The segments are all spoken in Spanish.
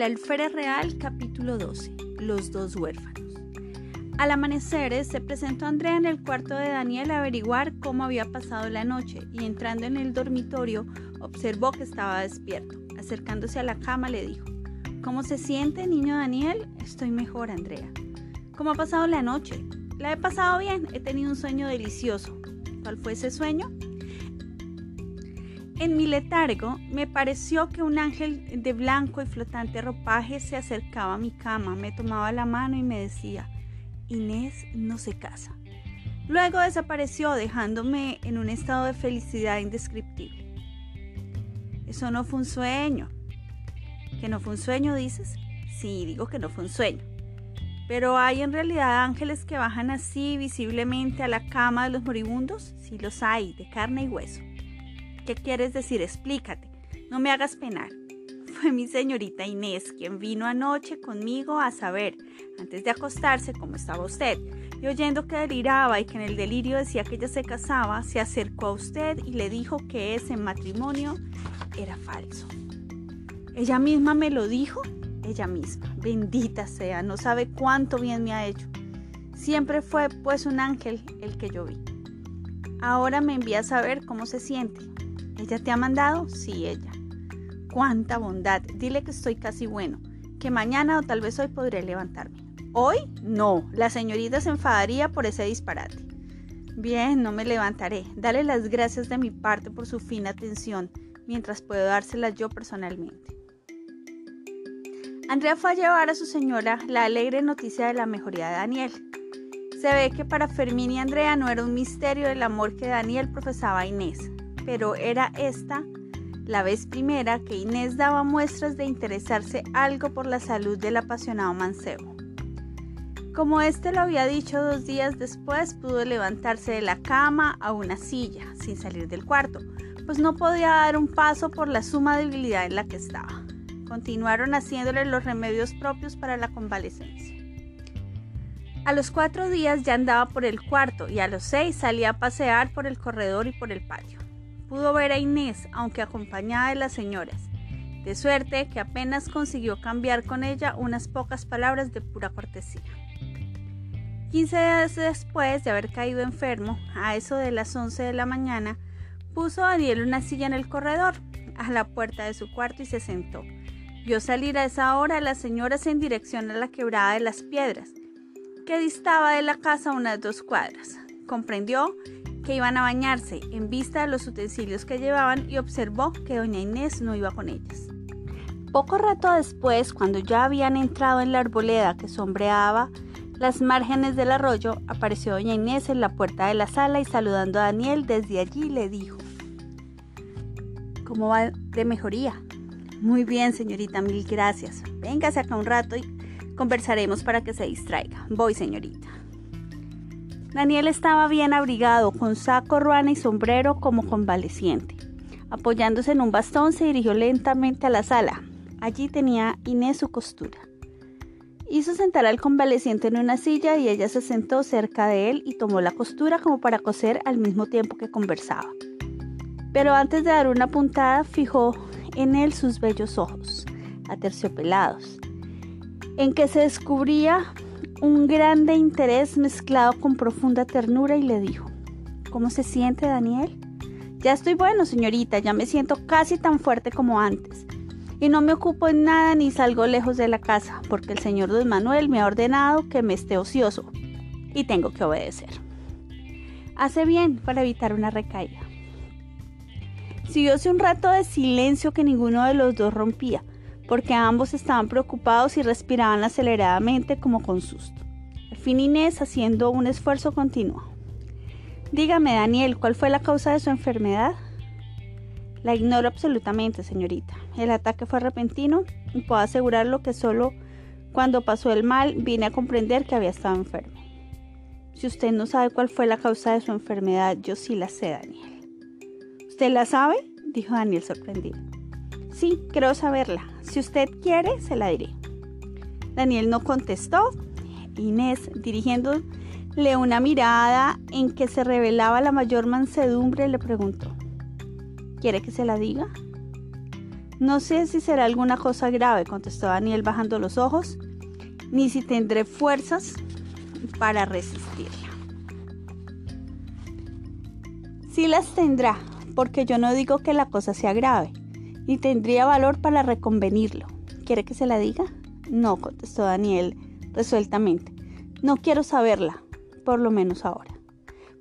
El Alférez Real, capítulo 12. Los dos huérfanos. Al amanecer se presentó Andrea en el cuarto de Daniel a averiguar cómo había pasado la noche y entrando en el dormitorio observó que estaba despierto. Acercándose a la cama le dijo, ¿Cómo se siente, niño Daniel? Estoy mejor, Andrea. ¿Cómo ha pasado la noche? La he pasado bien, he tenido un sueño delicioso. ¿Cuál fue ese sueño? En mi letargo me pareció que un ángel de blanco y flotante ropaje se acercaba a mi cama, me tomaba la mano y me decía, Inés no se casa. Luego desapareció dejándome en un estado de felicidad indescriptible. Eso no fue un sueño. ¿Que no fue un sueño, dices? Sí, digo que no fue un sueño. Pero hay en realidad ángeles que bajan así visiblemente a la cama de los moribundos. Sí los hay, de carne y hueso. ¿Qué quieres decir? Explícate. No me hagas penar. Fue mi señorita Inés quien vino anoche conmigo a saber, antes de acostarse, cómo estaba usted. Y oyendo que deliraba y que en el delirio decía que ella se casaba, se acercó a usted y le dijo que ese matrimonio era falso. Ella misma me lo dijo, ella misma. Bendita sea, no sabe cuánto bien me ha hecho. Siempre fue pues un ángel el que yo vi. Ahora me envía a saber cómo se siente. ¿Ella te ha mandado? Sí, ella. Cuánta bondad. Dile que estoy casi bueno, que mañana o tal vez hoy podré levantarme. ¿Hoy? No, la señorita se enfadaría por ese disparate. Bien, no me levantaré. Dale las gracias de mi parte por su fina atención, mientras puedo dárselas yo personalmente. Andrea fue a llevar a su señora la alegre noticia de la mejoría de Daniel. Se ve que para Fermín y Andrea no era un misterio el amor que Daniel profesaba a Inés pero era esta la vez primera que Inés daba muestras de interesarse algo por la salud del apasionado mancebo. Como éste lo había dicho dos días después, pudo levantarse de la cama a una silla, sin salir del cuarto, pues no podía dar un paso por la suma debilidad en la que estaba. Continuaron haciéndole los remedios propios para la convalecencia. A los cuatro días ya andaba por el cuarto y a los seis salía a pasear por el corredor y por el patio pudo ver a Inés, aunque acompañada de las señoras, de suerte que apenas consiguió cambiar con ella unas pocas palabras de pura cortesía. Quince días después de haber caído enfermo, a eso de las once de la mañana, puso a Daniel una silla en el corredor, a la puerta de su cuarto y se sentó. Vio salir a esa hora a las señoras en dirección a la quebrada de las piedras, que distaba de la casa unas dos cuadras. Comprendió que iban a bañarse en vista de los utensilios que llevaban y observó que doña Inés no iba con ellas. Poco rato después, cuando ya habían entrado en la arboleda que sombreaba las márgenes del arroyo, apareció doña Inés en la puerta de la sala y saludando a Daniel desde allí le dijo, ¿Cómo va de mejoría? Muy bien, señorita, mil gracias. Véngase acá un rato y conversaremos para que se distraiga. Voy, señorita. Daniel estaba bien abrigado, con saco, ruana y sombrero como convaleciente. Apoyándose en un bastón, se dirigió lentamente a la sala. Allí tenía Inés su costura. Hizo sentar al convaleciente en una silla y ella se sentó cerca de él y tomó la costura como para coser al mismo tiempo que conversaba. Pero antes de dar una puntada, fijó en él sus bellos ojos, aterciopelados, en que se descubría un grande interés mezclado con profunda ternura y le dijo, ¿Cómo se siente Daniel? Ya estoy bueno, señorita, ya me siento casi tan fuerte como antes. Y no me ocupo en nada ni salgo lejos de la casa, porque el señor don Manuel me ha ordenado que me esté ocioso y tengo que obedecer. Hace bien para evitar una recaída. Siguióse un rato de silencio que ninguno de los dos rompía, porque ambos estaban preocupados y respiraban aceleradamente como con susto. Al fin Inés, haciendo un esfuerzo continuo. Dígame, Daniel, ¿cuál fue la causa de su enfermedad? La ignoro absolutamente, señorita. El ataque fue repentino y puedo asegurarlo que solo cuando pasó el mal vine a comprender que había estado enfermo. Si usted no sabe cuál fue la causa de su enfermedad, yo sí la sé, Daniel. ¿Usted la sabe? dijo Daniel sorprendido. Sí, creo saberla. Si usted quiere, se la diré. Daniel no contestó. Inés, dirigiéndole una mirada en que se revelaba la mayor mansedumbre, le preguntó, ¿quiere que se la diga? No sé si será alguna cosa grave, contestó Daniel bajando los ojos, ni si tendré fuerzas para resistirla. Sí las tendrá, porque yo no digo que la cosa sea grave, y tendría valor para reconvenirlo. ¿Quiere que se la diga? No, contestó Daniel resueltamente. No quiero saberla, por lo menos ahora.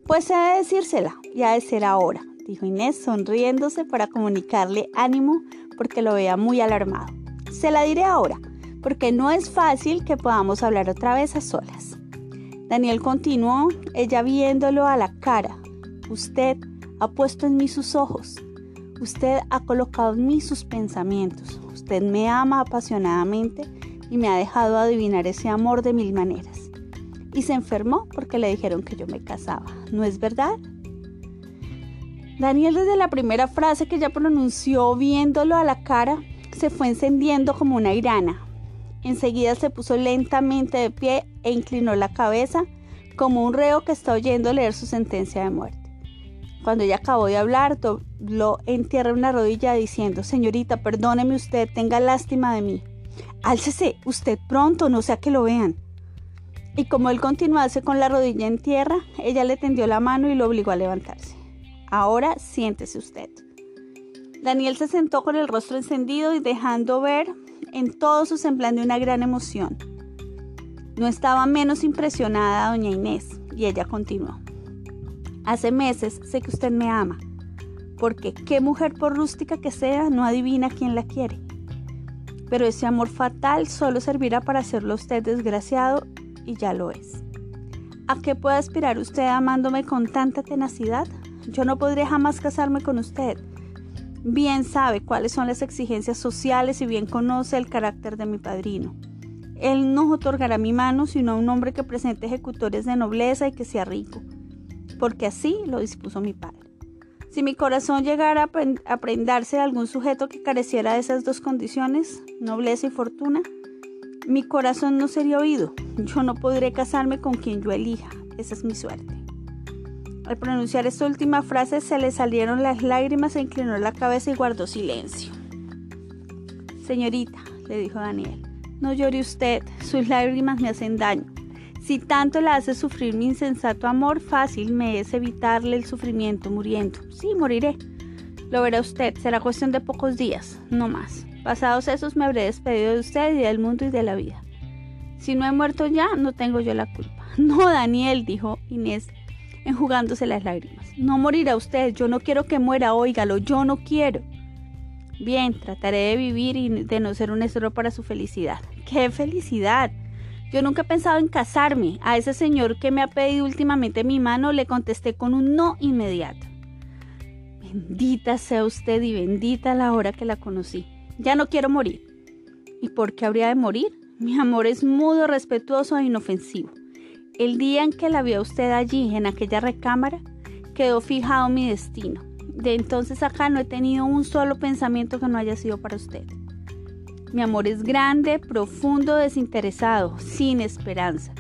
Pues he de decírsela, y ha de ser ahora, dijo Inés sonriéndose para comunicarle ánimo porque lo vea muy alarmado. Se la diré ahora, porque no es fácil que podamos hablar otra vez a solas. Daniel continuó, ella viéndolo a la cara. Usted ha puesto en mí sus ojos. Usted ha colocado en mí sus pensamientos. Usted me ama apasionadamente y me ha dejado adivinar ese amor de mil maneras. Y se enfermó porque le dijeron que yo me casaba. ¿No es verdad? Daniel desde la primera frase que ella pronunció viéndolo a la cara, se fue encendiendo como una irana. Enseguida se puso lentamente de pie e inclinó la cabeza como un reo que está oyendo leer su sentencia de muerte. Cuando ella acabó de hablar, dobló en una rodilla diciendo, Señorita, perdóneme usted, tenga lástima de mí. Álcese usted pronto, no sea que lo vean. Y como él continuase con la rodilla en tierra, ella le tendió la mano y lo obligó a levantarse. Ahora siéntese usted. Daniel se sentó con el rostro encendido y dejando ver en todo su semblante una gran emoción. No estaba menos impresionada doña Inés y ella continuó. Hace meses sé que usted me ama, porque qué mujer por rústica que sea no adivina quién la quiere. Pero ese amor fatal solo servirá para hacerlo usted desgraciado y ya lo es. ¿A qué puede aspirar usted amándome con tanta tenacidad? Yo no podré jamás casarme con usted. Bien sabe cuáles son las exigencias sociales y bien conoce el carácter de mi padrino. Él no otorgará mi mano sino a un hombre que presente ejecutores de nobleza y que sea rico, porque así lo dispuso mi padre. Si mi corazón llegara a prendarse de algún sujeto que careciera de esas dos condiciones, nobleza y fortuna, mi corazón no sería oído. Yo no podré casarme con quien yo elija. Esa es mi suerte. Al pronunciar esta última frase se le salieron las lágrimas, se inclinó la cabeza y guardó silencio. Señorita, le dijo Daniel, no llore usted, sus lágrimas me hacen daño. Si tanto la hace sufrir mi insensato amor, fácil me es evitarle el sufrimiento muriendo. Sí, moriré. Lo verá usted, será cuestión de pocos días, no más. Pasados esos me habré despedido de usted y del mundo y de la vida. Si no he muerto ya, no tengo yo la culpa. No, Daniel, dijo Inés, enjugándose las lágrimas. No morirá usted, yo no quiero que muera, óigalo, yo no quiero. Bien, trataré de vivir y de no ser un estorbo para su felicidad. ¡Qué felicidad! Yo nunca he pensado en casarme. A ese señor que me ha pedido últimamente mi mano le contesté con un no inmediato. Bendita sea usted y bendita la hora que la conocí. Ya no quiero morir. ¿Y por qué habría de morir? Mi amor es mudo, respetuoso e inofensivo. El día en que la vio usted allí, en aquella recámara, quedó fijado mi destino. De entonces acá no he tenido un solo pensamiento que no haya sido para usted. Mi amor es grande, profundo, desinteresado, sin esperanza.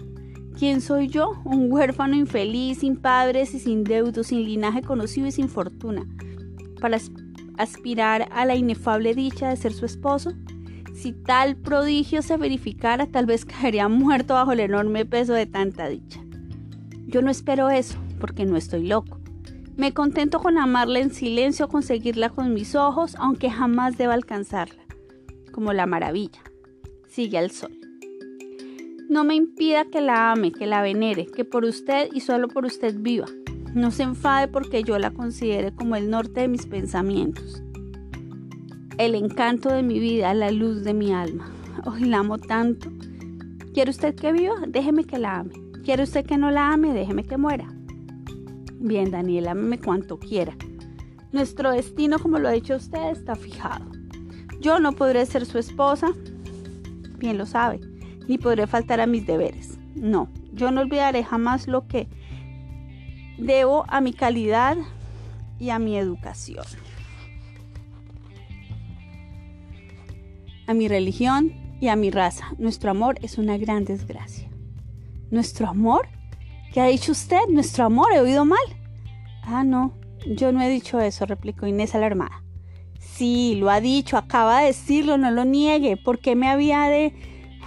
¿Quién soy yo? Un huérfano infeliz, sin padres y sin deudos, sin linaje conocido y sin fortuna, para aspirar a la inefable dicha de ser su esposo. Si tal prodigio se verificara, tal vez caería muerto bajo el enorme peso de tanta dicha. Yo no espero eso, porque no estoy loco. Me contento con amarla en silencio, conseguirla con mis ojos, aunque jamás deba alcanzarla como la maravilla. Sigue al sol. No me impida que la ame, que la venere, que por usted y solo por usted viva. No se enfade porque yo la considere como el norte de mis pensamientos. El encanto de mi vida, la luz de mi alma. Hoy la amo tanto. ¿Quiere usted que viva? Déjeme que la ame. ¿Quiere usted que no la ame? Déjeme que muera. Bien, Daniel, ámeme cuanto quiera. Nuestro destino, como lo ha dicho usted, está fijado. Yo no podré ser su esposa, bien lo sabe, ni podré faltar a mis deberes. No, yo no olvidaré jamás lo que debo a mi calidad y a mi educación. A mi religión y a mi raza. Nuestro amor es una gran desgracia. ¿Nuestro amor? ¿Qué ha dicho usted? ¿Nuestro amor? ¿He oído mal? Ah, no, yo no he dicho eso, replicó Inés alarmada. Sí, lo ha dicho, acaba de decirlo, no lo niegue. ¿Por qué me había de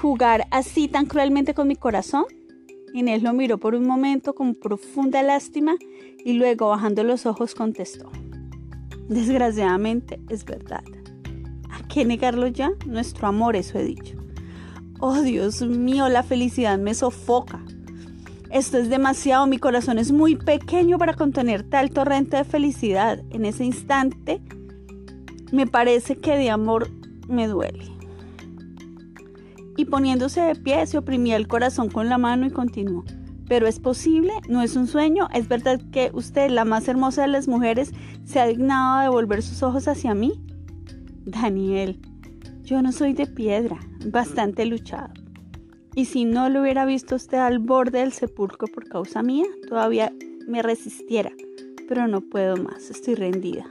jugar así tan cruelmente con mi corazón? Inés lo miró por un momento con profunda lástima y luego bajando los ojos contestó. Desgraciadamente es verdad. ¿A qué negarlo ya? Nuestro amor, eso he dicho. Oh Dios mío, la felicidad me sofoca. Esto es demasiado, mi corazón es muy pequeño para contener tal torrente de felicidad. En ese instante me parece que de amor me duele. Y poniéndose de pie, se oprimía el corazón con la mano y continuó. Pero es posible, no es un sueño, es verdad que usted, la más hermosa de las mujeres, se ha dignado a devolver sus ojos hacia mí. Daniel, yo no soy de piedra, bastante luchado. Y si no lo hubiera visto usted al borde del sepulcro por causa mía, todavía me resistiera. Pero no puedo más, estoy rendida.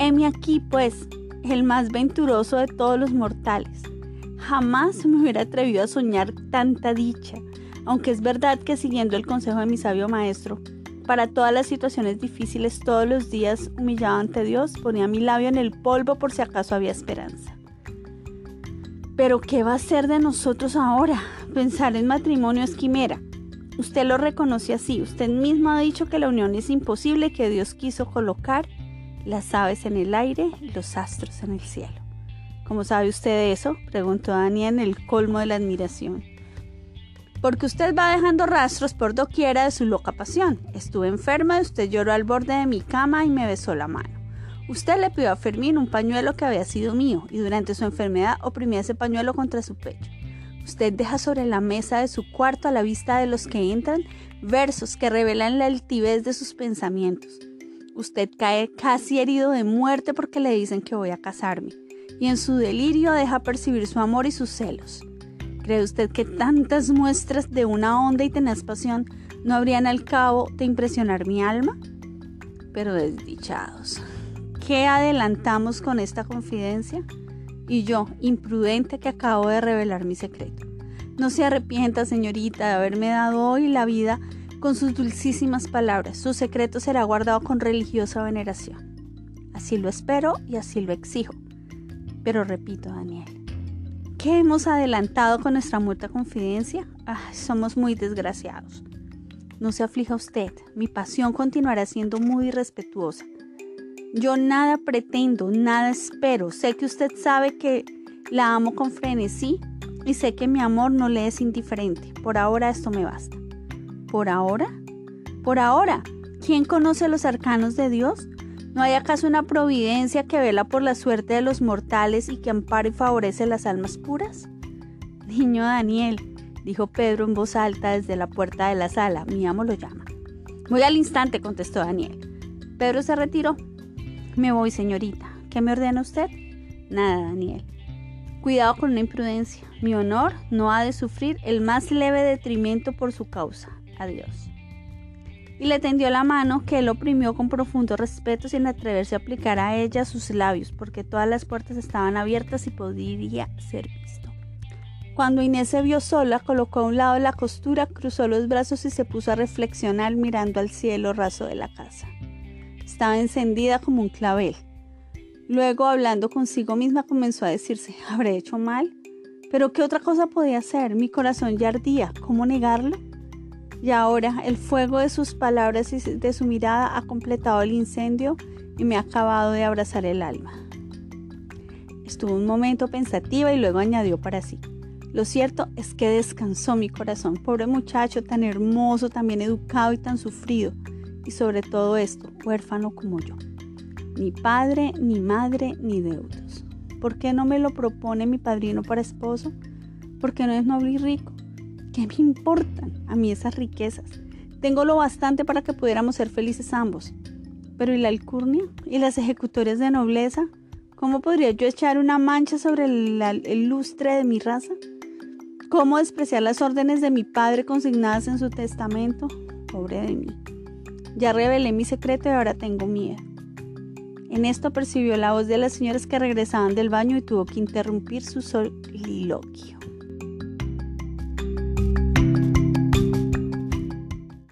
Heme aquí, pues, el más venturoso de todos los mortales. Jamás me hubiera atrevido a soñar tanta dicha, aunque es verdad que siguiendo el consejo de mi sabio maestro, para todas las situaciones difíciles todos los días humillado ante Dios, ponía mi labio en el polvo por si acaso había esperanza. Pero ¿qué va a ser de nosotros ahora? Pensar en matrimonio es quimera. Usted lo reconoce así, usted mismo ha dicho que la unión es imposible, que Dios quiso colocar las aves en el aire los astros en el cielo. ¿Cómo sabe usted eso? preguntó Daniel en el colmo de la admiración. Porque usted va dejando rastros por doquiera de su loca pasión. Estuve enferma y usted lloró al borde de mi cama y me besó la mano. Usted le pidió a Fermín un pañuelo que había sido mío y durante su enfermedad oprimía ese pañuelo contra su pecho. Usted deja sobre la mesa de su cuarto a la vista de los que entran versos que revelan la altivez de sus pensamientos. Usted cae casi herido de muerte porque le dicen que voy a casarme, y en su delirio deja percibir su amor y sus celos. ¿Cree usted que tantas muestras de una honda y tenaz pasión no habrían al cabo de impresionar mi alma? Pero desdichados, ¿qué adelantamos con esta confidencia? Y yo, imprudente que acabo de revelar mi secreto. No se arrepienta, señorita, de haberme dado hoy la vida con sus dulcísimas palabras. Su secreto será guardado con religiosa veneración. Así lo espero y así lo exijo. Pero repito, Daniel, ¿qué hemos adelantado con nuestra muerta confidencia? somos muy desgraciados. No se aflija usted, mi pasión continuará siendo muy respetuosa. Yo nada pretendo, nada espero. Sé que usted sabe que la amo con frenesí y sé que mi amor no le es indiferente. Por ahora esto me basta. ¿Por ahora? Por ahora. ¿Quién conoce los arcanos de Dios? ¿No hay acaso una providencia que vela por la suerte de los mortales y que ampara y favorece las almas puras? Niño Daniel, dijo Pedro en voz alta desde la puerta de la sala, mi amo lo llama. Voy al instante, contestó Daniel. Pedro se retiró. Me voy, señorita. ¿Qué me ordena usted? Nada, Daniel. Cuidado con una imprudencia. Mi honor no ha de sufrir el más leve detrimento por su causa. Adiós. Y le tendió la mano que él oprimió con profundo respeto sin atreverse a aplicar a ella sus labios, porque todas las puertas estaban abiertas y podría ser visto. Cuando Inés se vio sola, colocó a un lado la costura, cruzó los brazos y se puso a reflexionar mirando al cielo raso de la casa. Estaba encendida como un clavel. Luego, hablando consigo misma, comenzó a decirse, ¿habré hecho mal? Pero ¿qué otra cosa podía hacer? Mi corazón ya ardía. ¿Cómo negarlo? Y ahora el fuego de sus palabras y de su mirada ha completado el incendio y me ha acabado de abrazar el alma. Estuvo un momento pensativa y luego añadió para sí. Lo cierto es que descansó mi corazón, pobre muchacho tan hermoso, tan bien educado y tan sufrido, y sobre todo esto, huérfano como yo. Ni padre, ni madre, ni deudos. ¿Por qué no me lo propone mi padrino para esposo? Porque no es noble y rico. ¿Qué me importan a mí esas riquezas? Tengo lo bastante para que pudiéramos ser felices ambos. Pero ¿y la alcurnia? ¿Y las ejecutorias de nobleza? ¿Cómo podría yo echar una mancha sobre el, el lustre de mi raza? ¿Cómo despreciar las órdenes de mi padre consignadas en su testamento? Pobre de mí. Ya revelé mi secreto y ahora tengo miedo. En esto percibió la voz de las señoras que regresaban del baño y tuvo que interrumpir su soliloquio.